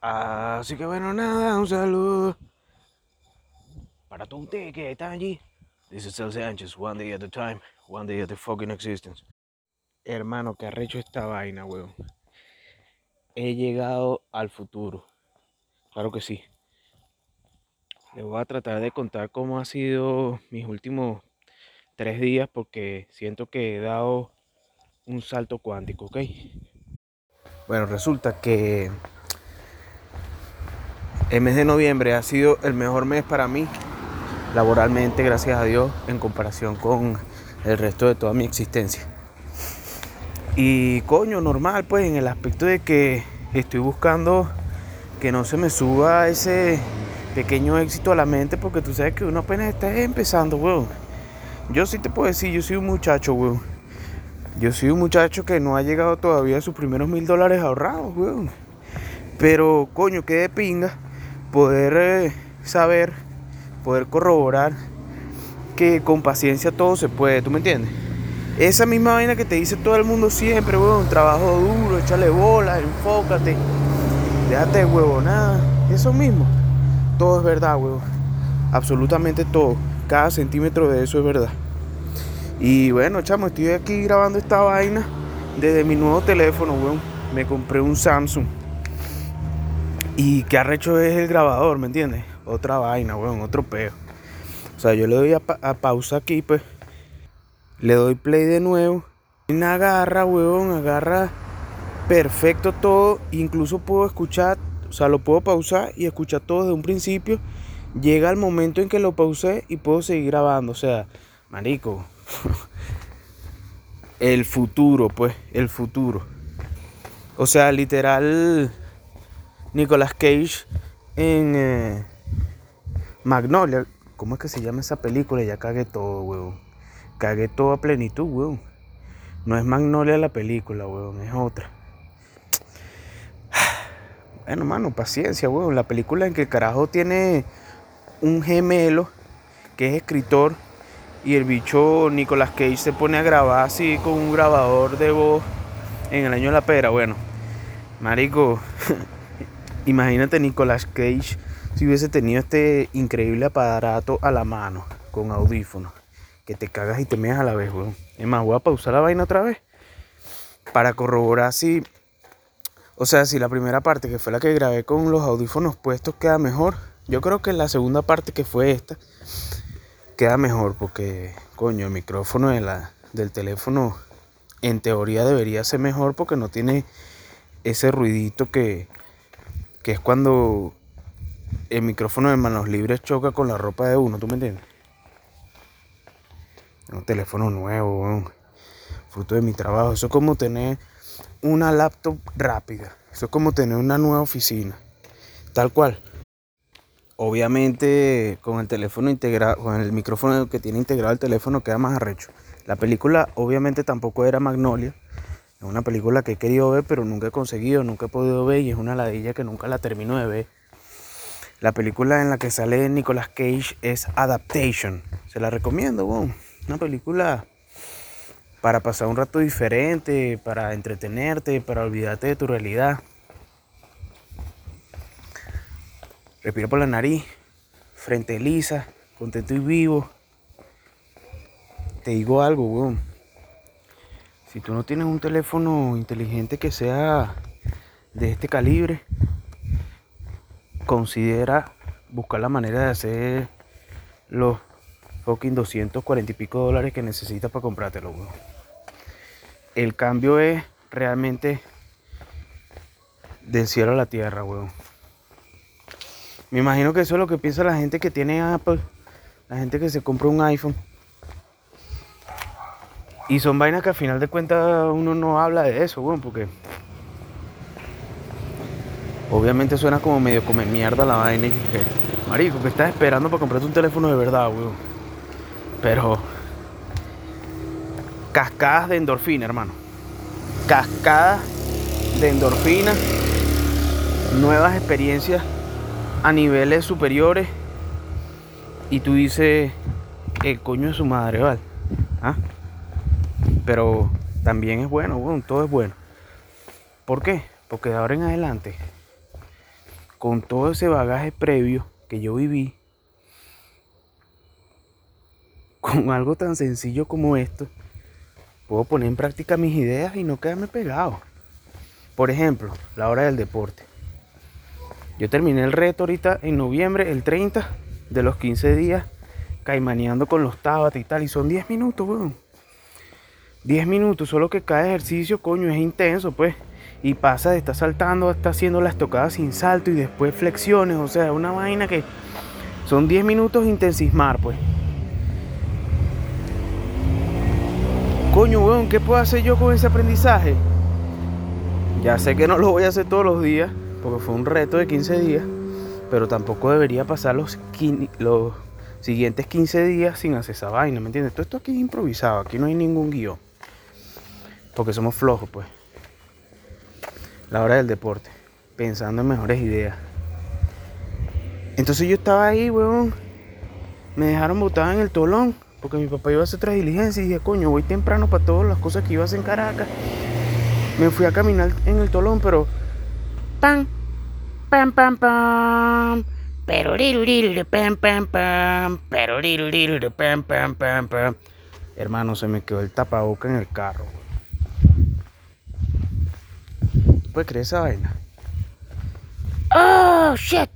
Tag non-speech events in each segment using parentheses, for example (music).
Así que bueno, nada, un saludo para todo ustedes que están allí. This is El Sánchez, one day at a time, one day at a fucking existence. Hermano, que arrecho esta vaina, weón. He llegado al futuro. Claro que sí. Les voy a tratar de contar cómo ha sido mis últimos tres días porque siento que he dado un salto cuántico, ¿ok? Bueno, resulta que el mes de noviembre ha sido el mejor mes para mí, laboralmente, gracias a Dios, en comparación con el resto de toda mi existencia. Y coño, normal, pues, en el aspecto de que estoy buscando que no se me suba ese pequeño éxito a la mente, porque tú sabes que uno apenas está empezando, weón. Yo sí te puedo decir, yo soy un muchacho, weón. Yo soy un muchacho que no ha llegado todavía a sus primeros mil dólares ahorrados, weón. Pero, coño, qué de pinga poder eh, saber, poder corroborar que con paciencia todo se puede, ¿tú me entiendes? Esa misma vaina que te dice todo el mundo siempre, weón, trabajo duro, échale bola, enfócate, déjate de huevo, nada, eso mismo. Todo es verdad, weón. Absolutamente todo. Cada centímetro de eso es verdad. Y bueno, chamo, estoy aquí grabando esta vaina desde mi nuevo teléfono, weón. Me compré un Samsung. Y qué arrecho es el grabador, ¿me entiendes? Otra vaina, weón, otro peo. O sea, yo le doy a, a pausa aquí, pues. Le doy play de nuevo. Y agarra, weón, agarra perfecto todo. Incluso puedo escuchar, o sea, lo puedo pausar y escuchar todo desde un principio. Llega el momento en que lo pausé y puedo seguir grabando. O sea, marico. (laughs) el futuro, pues, el futuro. O sea, literal, Nicolas Cage en eh, Magnolia. ¿Cómo es que se llama esa película? Ya cagué todo, weón. Cagué todo a plenitud, weón. No es Magnolia la película, weón, es otra. (sighs) Bueno, mano, paciencia, weón. La película en que el carajo tiene un gemelo que es escritor y el bicho Nicolas Cage se pone a grabar así con un grabador de voz en el año de la pera. Bueno, marico, (laughs) imagínate Nicolas Cage si hubiese tenido este increíble aparato a la mano con audífonos que te cagas y te meas a la vez, weón. Es más, voy a pausar la vaina otra vez para corroborar si, o sea, si la primera parte que fue la que grabé con los audífonos puestos queda mejor. Yo creo que la segunda parte que fue esta queda mejor porque, coño, el micrófono de la, del teléfono en teoría debería ser mejor porque no tiene ese ruidito que, que es cuando el micrófono de manos libres choca con la ropa de uno, ¿tú me entiendes? Un teléfono nuevo, fruto de mi trabajo. Eso es como tener una laptop rápida. Eso es como tener una nueva oficina. Tal cual. Obviamente con el teléfono integrado, con el micrófono que tiene integrado el teléfono queda más arrecho. La película obviamente tampoco era Magnolia. Es una película que he querido ver pero nunca he conseguido, nunca he podido ver y es una ladilla que nunca la termino de ver. La película en la que sale Nicolas Cage es Adaptation. Se la recomiendo, bueno. Una película para pasar un rato diferente, para entretenerte, para olvidarte de tu realidad. Respira por la nariz, frente lisa, contento y vivo. Te digo algo, weón. Si tú no tienes un teléfono inteligente que sea de este calibre, considera buscar la manera de hacer los fucking 240 y pico dólares que necesitas para comprártelo, weón. El cambio es realmente del cielo a la tierra, weón. Me imagino que eso es lo que piensa la gente que tiene Apple, la gente que se compra un iPhone. Y son vainas que al final de cuentas uno no habla de eso, weón, porque obviamente suena como medio comer mierda la vaina y que, marico, que estás esperando para comprarte un teléfono de verdad, weón. Pero cascadas de endorfina, hermano. Cascadas de endorfina, nuevas experiencias a niveles superiores y tú dices, el coño de su madre, ¿vale? ¿Ah? Pero también es bueno, bueno, todo es bueno. ¿Por qué? Porque de ahora en adelante con todo ese bagaje previo que yo viví, (laughs) con algo tan sencillo como esto, puedo poner en práctica mis ideas y no quedarme pegado. Por ejemplo, la hora del deporte. Yo terminé el reto ahorita en noviembre, el 30 de los 15 días, caimaneando con los Tabata y tal. Y son 10 minutos, weón. 10 minutos, solo que cada ejercicio, coño, es intenso, pues. Y pasa de estar saltando a estar haciendo las tocadas sin salto y después flexiones. O sea, una vaina que son 10 minutos intensismar, pues. Coño, weón, ¿qué puedo hacer yo con ese aprendizaje? Ya sé que no lo voy a hacer todos los días, porque fue un reto de 15 días, pero tampoco debería pasar los, los siguientes 15 días sin hacer esa vaina, ¿me entiendes? Todo esto aquí es improvisado, aquí no hay ningún guion, porque somos flojos, pues. La hora del deporte, pensando en mejores ideas. Entonces yo estaba ahí, weón, me dejaron botada en el tolón porque mi papá iba a hacer otra diligencia y dije, coño, voy temprano para todas las cosas que iba a hacer en Caracas. Me fui a caminar en el tolón, pero. ¡Pam! ¡Pam, pam, pam! Pero pam, pam, pam. Pero pam, pam, pam, pam. Hermano, se me quedó el tapaboca en el carro. ¿Puedes creer esa vaina? ¡Oh, shit!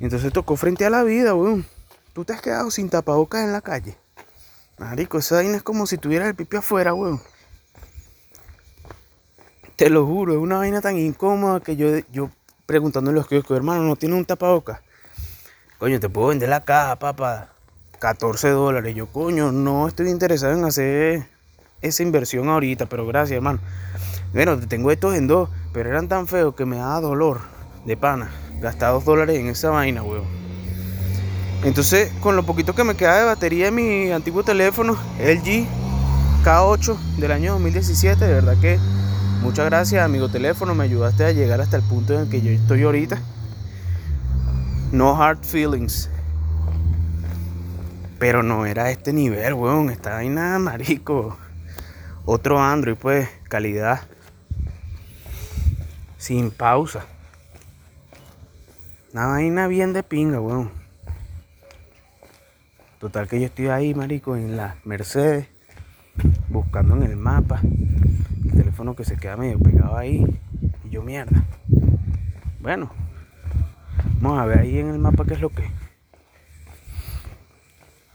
Entonces tocó frente a la vida, weón. Tú te has quedado sin tapabocas en la calle. Marico, esa vaina es como si tuvieras el pipi afuera, weón. Te lo juro, es una vaina tan incómoda que yo, yo preguntándole a los que hermano, ¿no tiene un tapabocas? Coño, te puedo vender la caja, papá. 14 dólares. Yo, coño, no estoy interesado en hacer esa inversión ahorita, pero gracias, hermano. Bueno, te tengo estos en dos, pero eran tan feos que me daba dolor de pana. Gastar dos dólares en esa vaina, weón. Entonces, con lo poquito que me queda de batería en mi antiguo teléfono, LG K8 del año 2017, de verdad que muchas gracias, amigo teléfono, me ayudaste a llegar hasta el punto en el que yo estoy ahorita. No hard feelings. Pero no era este nivel, weón. Ahí nada, marico. Otro Android, pues, calidad. Sin pausa. Una vaina bien de pinga, weón. Total que yo estoy ahí, marico, en la Mercedes, buscando en el mapa, el teléfono que se queda medio pegado ahí, y yo mierda. Bueno, vamos a ver ahí en el mapa qué es lo que.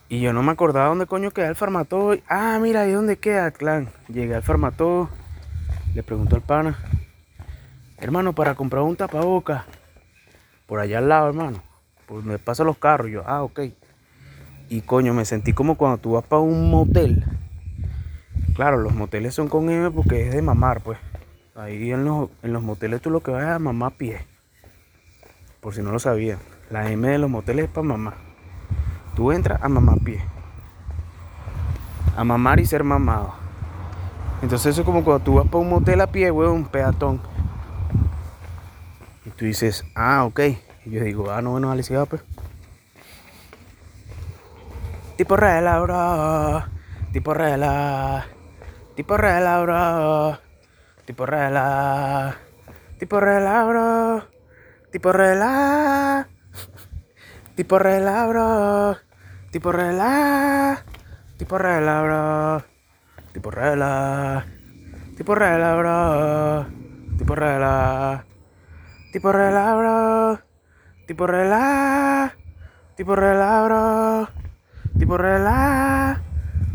Y yo no me acordaba dónde coño queda el farmatodo. Ah, mira, ahí dónde queda, clan. Llegué al farmatodo, le pregunto al pana, hermano, para comprar un tapaboca, por allá al lado, hermano. Pues me pasan los carros. Yo, ah, ok. Y coño, me sentí como cuando tú vas para un motel. Claro, los moteles son con M porque es de mamar, pues. Ahí en los, en los moteles tú lo que vas es a mamar pie. Por si no lo sabían. La M de los moteles es para mamá. Tú entras a mamar pie. A mamar y ser mamado. Entonces eso es como cuando tú vas para un motel a pie, weón, un peatón. Tú dices, ah, ok. Y yo digo, ah, no, bueno, Alicia, pues. Tipo rela, bro. Tipo rela. Tipo rela, bro. Tipo rela. Tipo rela, bro. Tipo rela. Tipo rela, bro. Tipo rela. Tipo rela, bro. Tipo rela. Tipo rela, bro. Tipo rela. Tipo rela, bro. Tipo rela. Tipo rela, bro. Tipo, relá.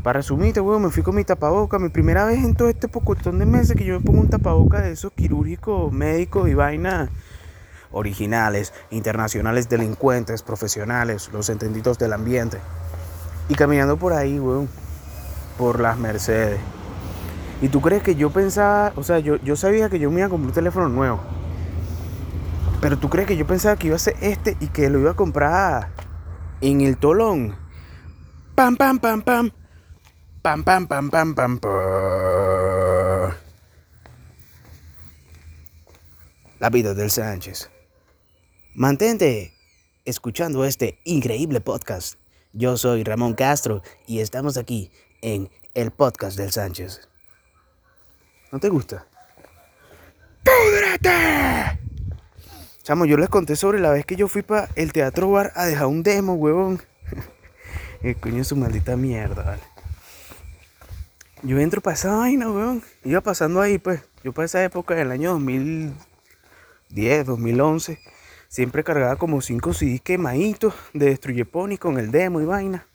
Para resumirte, weón, me fui con mi tapaboca. Mi primera vez en todo este pocotón de meses que yo me pongo un tapaboca de esos quirúrgicos, médicos y vainas originales, internacionales, delincuentes, profesionales, los entendidos del ambiente. Y caminando por ahí, weón, por las Mercedes. ¿Y tú crees que yo pensaba, o sea, yo, yo sabía que yo me iba a comprar un teléfono nuevo? Pero tú crees que yo pensaba que iba a ser este y que lo iba a comprar en el tolón. Pam, pam, pam, pam. Pam, pam, pam, pam, pam, pam. La vida del Sánchez. Mantente escuchando este increíble podcast. Yo soy Ramón Castro y estamos aquí en el podcast del Sánchez. ¿No te gusta? ¡Púdrate! Chamo, yo les conté sobre la vez que yo fui para el Teatro Bar a dejar un demo, huevón. (laughs) el coño es su maldita mierda, vale. Yo entro para esa vaina, weón. Iba pasando ahí, pues. Yo para esa época, del año 2010, 2011, siempre cargaba como 5 CDs quemaditos de Destruye Pony con el demo y vaina.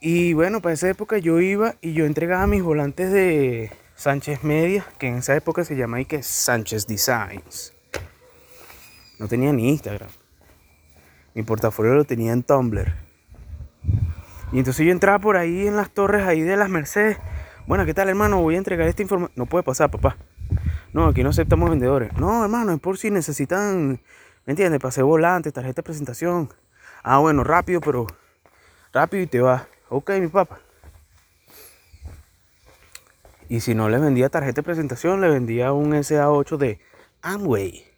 Y bueno, para esa época yo iba y yo entregaba mis volantes de Sánchez Media, que en esa época se llamaba y que Sánchez Designs. No tenía ni Instagram. Mi portafolio lo tenía en Tumblr. Y entonces yo entraba por ahí en las torres ahí de las Mercedes. Bueno, ¿qué tal hermano? Voy a entregar esta información. No puede pasar, papá. No, aquí no aceptamos vendedores. No, hermano, es por si necesitan, ¿me entiendes? Pase volante, tarjeta de presentación. Ah, bueno, rápido, pero rápido y te va. Ok, mi papá. Y si no le vendía tarjeta de presentación, le vendía un SA8 de Amway.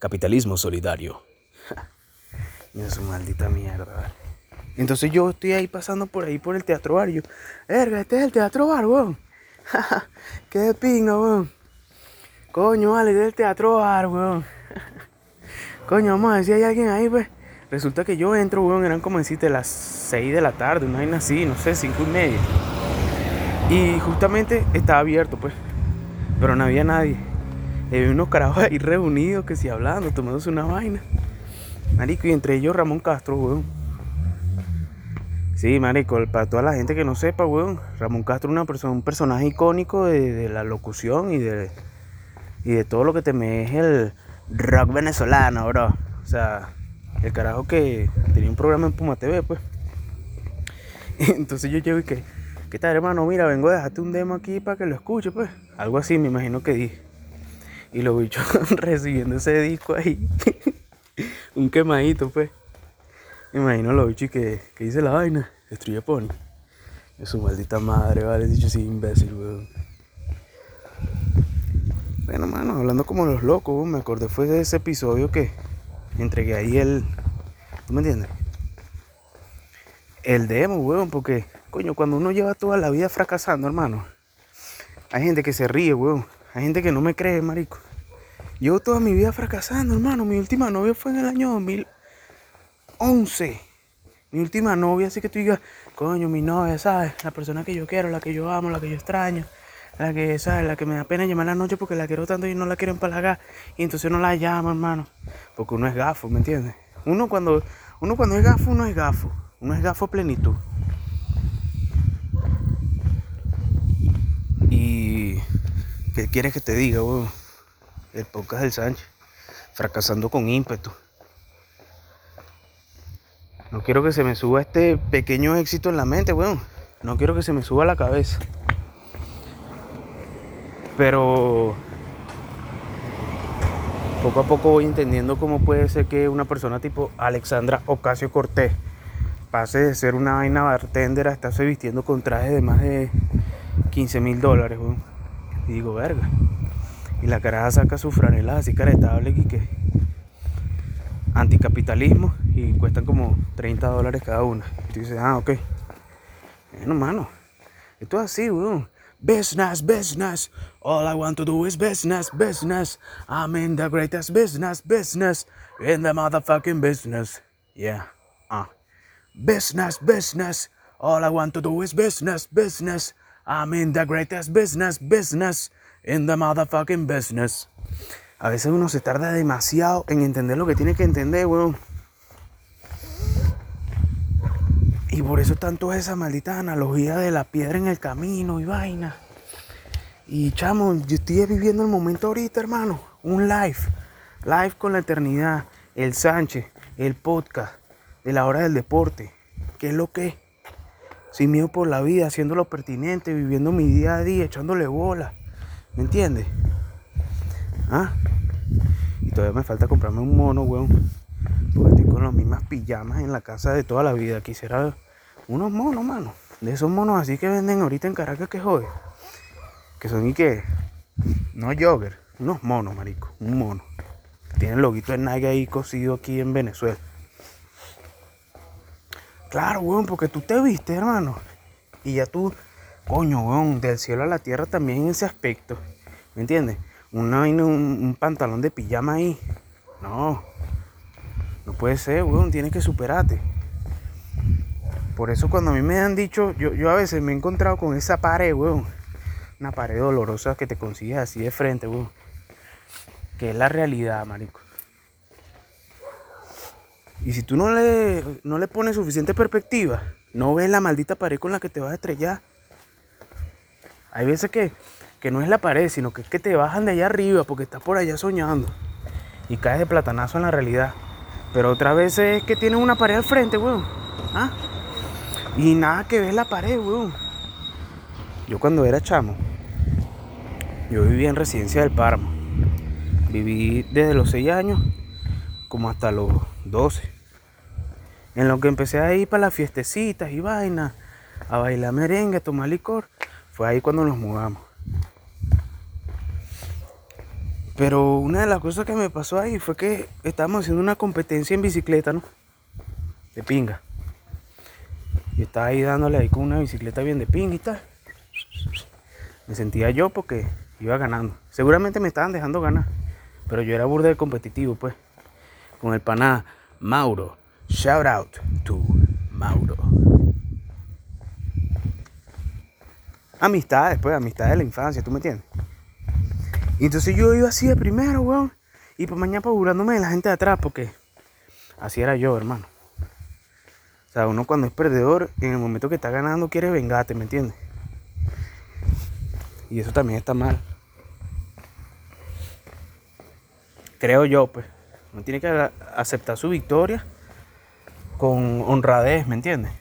Capitalismo solidario. (laughs) y una maldita mierda. Entonces yo estoy ahí pasando por ahí por el teatro bar y yo, verga, este es el teatro bar, weón. (laughs) Qué pinga, weón. Coño, vale, este es el teatro bar, weón. (laughs) Coño, vamos a ver si hay alguien ahí, pues. Resulta que yo entro, weón, eran como decirte las 6 de la tarde, una vaina así, no sé, 5 y media. Y justamente estaba abierto, pues. Pero no había nadie. Y había unos carajos ahí reunidos que si hablando, tomándose una vaina. Marico, y entre ellos Ramón Castro, weón. Sí, marico, para toda la gente que no sepa, weón, Ramón Castro es persona, un personaje icónico de, la locución y de, y de todo lo que te me es el rock venezolano, bro. O sea, el carajo que tenía un programa en Puma TV, pues. (laughs) entonces yo llego y que, ¿qué tal, hermano? Mira, vengo a dejarte un demo aquí para que lo escuche, pues. Algo así, me imagino que dije. Y lo bichos (laughs) recibiendo ese disco ahí. (laughs) un quemadito, pues. Imagino lo bicho que, que dice la vaina, destruye Pony. Es su maldita madre, vale, dicho así imbécil, weón. Bueno, mano, hablando como los locos, me acordé fue de ese episodio que entregué ahí el. ¿Tú me entiendes? El demo, weón, porque, coño, cuando uno lleva toda la vida fracasando, hermano, hay gente que se ríe, weón. Hay gente que no me cree, marico. Llevo toda mi vida fracasando, hermano. Mi última novia fue en el año 2000. 11. Mi última novia, así que tú digas, coño, mi novia, ¿sabes? La persona que yo quiero, la que yo amo, la que yo extraño, la que, ¿sabes? La que me da pena llamar la noche porque la quiero tanto y no la quiero empalagar. Y entonces no la llamo, hermano. Porque uno es gafo, ¿me entiendes? Uno cuando, uno cuando es gafo, uno es gafo. Uno es gafo plenitud. Y. ¿Qué quieres que te diga, weón? El podcast del Sánchez. Fracasando con ímpetu. No quiero que se me suba este pequeño éxito en la mente, weón. No quiero que se me suba la cabeza. Pero poco a poco voy entendiendo cómo puede ser que una persona tipo Alexandra Ocasio Cortés pase de ser una vaina bartender a estarse vistiendo con trajes de más de 15 mil dólares, weón. Y digo, verga. Y la caraja saca su franela así caretable y que anticapitalismo y cuestan como 30 dólares cada una. Y tú dices, ah, ok. Bueno, mano, esto es así, weón. Business, business. All I want to do is business, business. I'm in the greatest business, business. In the motherfucking business. Yeah. Ah. Business, business. All I want to do is business, business. I'm in the greatest business, business. In the motherfucking business. A veces uno se tarda demasiado en entender lo que tiene que entender, weón. Y por eso tanto esa maldita analogía de la piedra en el camino y vaina. Y chamo, yo estoy viviendo el momento ahorita, hermano. Un live. Live con la eternidad. El Sánchez. El podcast. De la hora del deporte. ¿Qué es lo que? Sin miedo por la vida, haciendo lo pertinente, viviendo mi día a día, echándole bola. ¿Me entiendes? ¿Ah? Y todavía me falta comprarme un mono, weón. Porque estoy con las mismas pijamas en la casa de toda la vida. Quisiera unos monos, mano. De esos monos así que venden ahorita en Caracas que jode. Que son y que. No jogger, unos monos, marico. Un mono. Tiene el loguito de Nike ahí cosido aquí en Venezuela. Claro, weón, porque tú te viste, hermano. Y ya tú, coño, weón, del cielo a la tierra también en ese aspecto. ¿Me entiendes? una, un, un pantalón de pijama ahí. No, no puede ser, weón, tienes que superarte. Por eso cuando a mí me han dicho, yo, yo a veces me he encontrado con esa pared, weón. Una pared dolorosa que te consigues así de frente, weón. Que es la realidad, marico. Y si tú no le, no le pones suficiente perspectiva, no ves la maldita pared con la que te vas a estrellar. Hay veces que, que no es la pared, sino que es que te bajan de allá arriba porque estás por allá soñando. Y caes de platanazo en la realidad. Pero otra vez es que tienes una pared al frente, weón. ¿Ah? Y nada que ver la pared, weón. Yo cuando era chamo, yo vivía en residencia del Páramo. Viví desde los 6 años como hasta los 12. En lo que empecé a ir para las fiestecitas y vainas, a bailar merengue, a tomar licor, fue ahí cuando nos mudamos. Pero una de las cosas que me pasó ahí fue que estábamos haciendo una competencia en bicicleta, ¿no? De pinga. Y estaba ahí dándole ahí con una bicicleta bien de pinga y tal. Me sentía yo porque iba ganando. Seguramente me estaban dejando ganar. Pero yo era burde competitivo, pues. Con el paná Mauro. Shout out to Mauro. Amistades, pues, amistades de la infancia, ¿tú me entiendes? Entonces yo iba así de primero, weón. Y por mañana burlándome de la gente de atrás, porque así era yo, hermano. O sea, uno cuando es perdedor, en el momento que está ganando, quiere vengarte, ¿me entiendes? Y eso también está mal. Creo yo, pues. Uno tiene que aceptar su victoria con honradez, ¿me entiendes?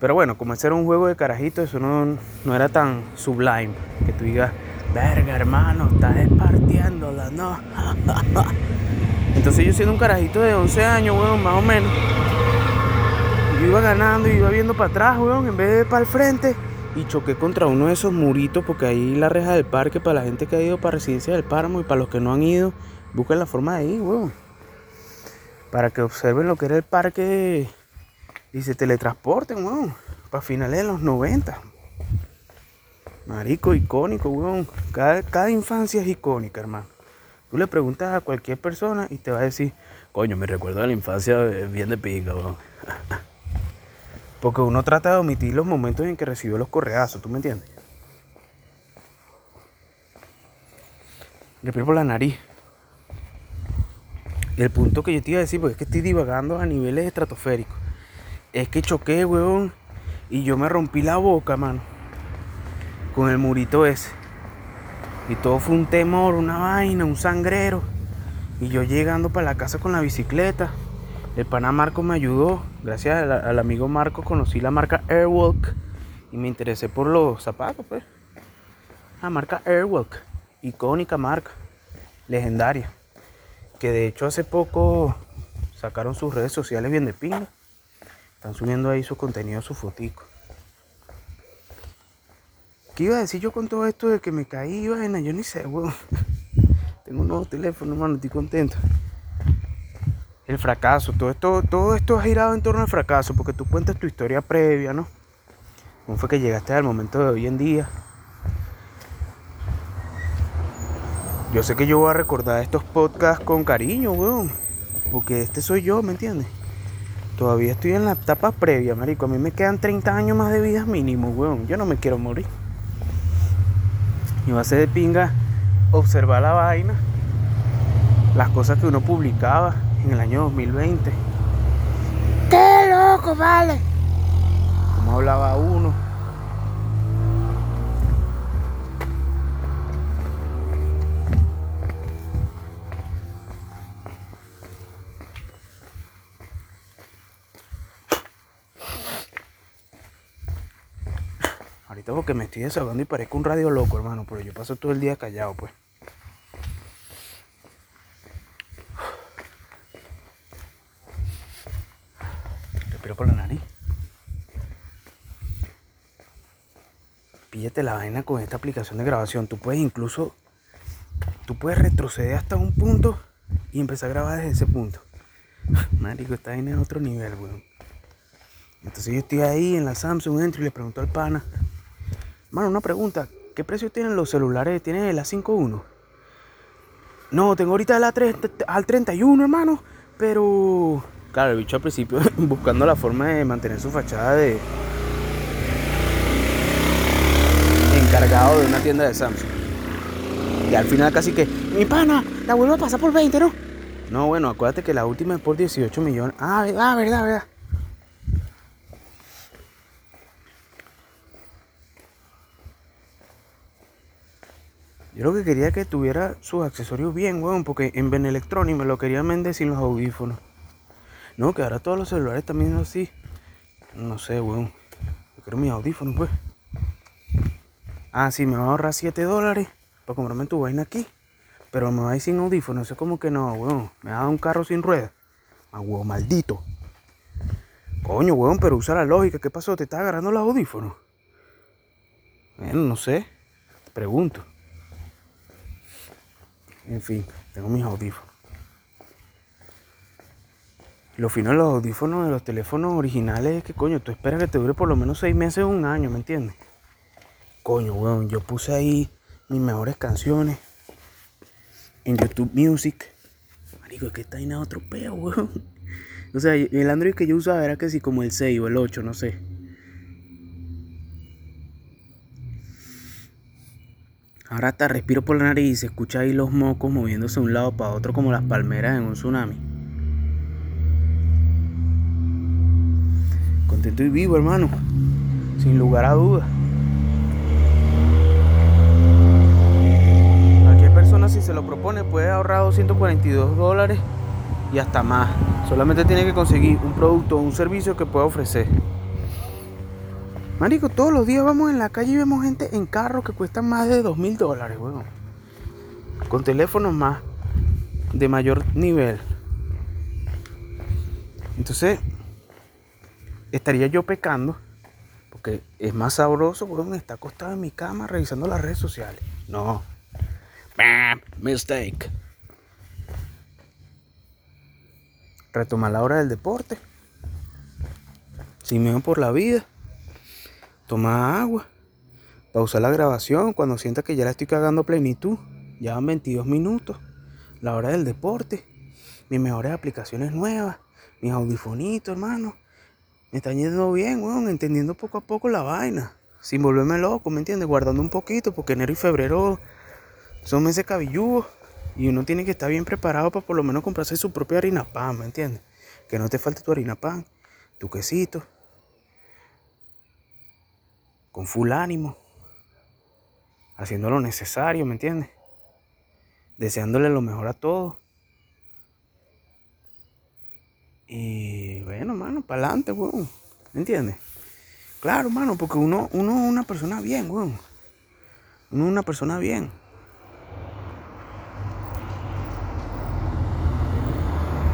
Pero bueno, como ese era un juego de carajito, eso no, no era tan sublime. Que tú digas, verga hermano, estás partiéndola, ¿no? (laughs) Entonces yo siendo un carajito de 11 años, weón, más o menos. Yo iba ganando y iba viendo para atrás, weón, en vez de para el frente. Y choqué contra uno de esos muritos, porque ahí la reja del parque, para la gente que ha ido para Residencia del Páramo y para los que no han ido, busquen la forma de ir, weón. Para que observen lo que era el parque y se teletransporten, weón. Para finales de los 90. Marico, icónico, weón. Cada, cada infancia es icónica, hermano. Tú le preguntas a cualquier persona y te va a decir, coño, me recuerdo de la infancia bien de pinga, weón. (laughs) Porque uno trata de omitir los momentos en que recibió los correazos, ¿tú me entiendes? Respiro por la nariz. El punto que yo te iba a decir, porque es que estoy divagando a niveles estratosféricos, es que choqué, weón, y yo me rompí la boca, mano, con el murito ese. Y todo fue un temor, una vaina, un sangrero. Y yo llegando para la casa con la bicicleta, el pana Marco me ayudó. Gracias al, amigo Marco conocí la marca Airwalk y me interesé por los zapatos, pues. La marca Airwalk, icónica marca, legendaria. Que de hecho hace poco sacaron sus redes sociales bien de pinga. Están subiendo ahí su contenido, su fotico. ¿Qué iba a decir yo con todo esto de que me caí, vaina? Yo ni sé, weón. (laughs) Tengo un nuevo teléfono, hermano, estoy contento el fracaso, todo esto, todo esto ha girado en torno al fracaso, porque tú cuentas tu historia previa, ¿no? ¿Cómo fue que llegaste al momento de hoy en día? Yo sé que yo voy a recordar estos podcasts con cariño, weón. Porque este soy yo, ¿me entiendes? Todavía estoy en la etapa previa, marico. A mí me quedan 30 años más de vida mínimo, weón. Yo no me quiero morir. Y va a ser de pinga observar la vaina. Las cosas que uno publicaba en el año 2020. ¡Qué loco, vale! Como hablaba uno. Ahorita porque me estoy desahogando y parezco un radio loco, hermano, pero yo paso todo el día callado, pues. por la nariz. Píllate la vaina con esta aplicación de grabación. Tú puedes incluso, tú puedes retroceder hasta un punto y empezar a grabar desde ese punto. (laughs) Marico, está en otro nivel, weón. Entonces yo estoy ahí en la Samsung, entro y le pregunto al pana, mano, una pregunta, ¿Qué precio tienen los celulares? ¿Tienes el A51? No, tengo ahorita el A3, al 31, hermano. Pero. Claro, el bicho al principio (laughs) buscando la forma de mantener su fachada de. encargado de una tienda de Samsung. Y al final casi que. Mi pana, la vuelvo a pasar por 20, ¿no? No, bueno, acuérdate que la última es por 18 millones. Ah, ah verdad, verdad. Yo lo que quería que tuviera sus accesorios bien, weón, porque en Ben Electronics me lo querían vender sin los audífonos. No, que ahora todos los celulares también son así. No sé, weón. Yo quiero mis audífonos, pues. Ah, sí, me va a ahorrar 7 dólares para comprarme tu vaina aquí. Pero me va a ir sin audífonos. Eso es como que no, weón. Me ha dado un carro sin ruedas. Ah, weón, maldito. Coño, weón, pero usa la lógica. ¿Qué pasó? ¿Te está agarrando los audífonos? Bueno, no sé. Pregunto. En fin, tengo mis audífonos. Lo fino de los audífonos de los teléfonos originales es que, coño, tú esperas que te dure por lo menos seis meses o un año, ¿me entiendes? Coño, weón, yo puse ahí mis mejores canciones en YouTube Music. Marico, es que está ahí otro peo, weón. (laughs) O sea, el Android que yo usaba era que sí, como el 6 o el 8, no sé. Ahora hasta respiro por la nariz y se escucha ahí los mocos moviéndose de un lado para otro como las palmeras en un tsunami. Contento y vivo, hermano. Sin lugar a dudas. Cualquier persona si se lo propone puede ahorrar 242 dólares y hasta más. Solamente tiene que conseguir un producto o un servicio que pueda ofrecer. Marico, todos los días vamos en la calle y vemos gente en carros que cuestan más de dos mil dólares, weón. Con teléfonos más de mayor nivel. Entonces, estaría yo pecando. Porque es más sabroso, weón, estar acostado en mi cama revisando las redes sociales. No. Mistake. Retomar la hora del deporte. Si me por la vida toma agua, pausa la grabación cuando sienta que ya la estoy cagando a plenitud. Ya van 22 minutos, la hora del deporte, mis mejores aplicaciones nuevas, mis audifonitos, hermano. Me están yendo bien, weón, entendiendo poco a poco la vaina. Sin volverme loco, ¿me entiendes? Guardando un poquito, porque enero y febrero son meses cabilludos. Y uno tiene que estar bien preparado para por lo menos comprarse su propia harina pan, ¿me entiendes? Que no te falte tu harina pan, tu quesito, con full ánimo, haciendo lo necesario, ¿me entiendes? Deseándole lo mejor a todos. Y bueno, mano, para adelante, weón. ¿Me entiendes? Claro, mano, porque uno, uno es una persona bien, weón. Uno es una persona bien.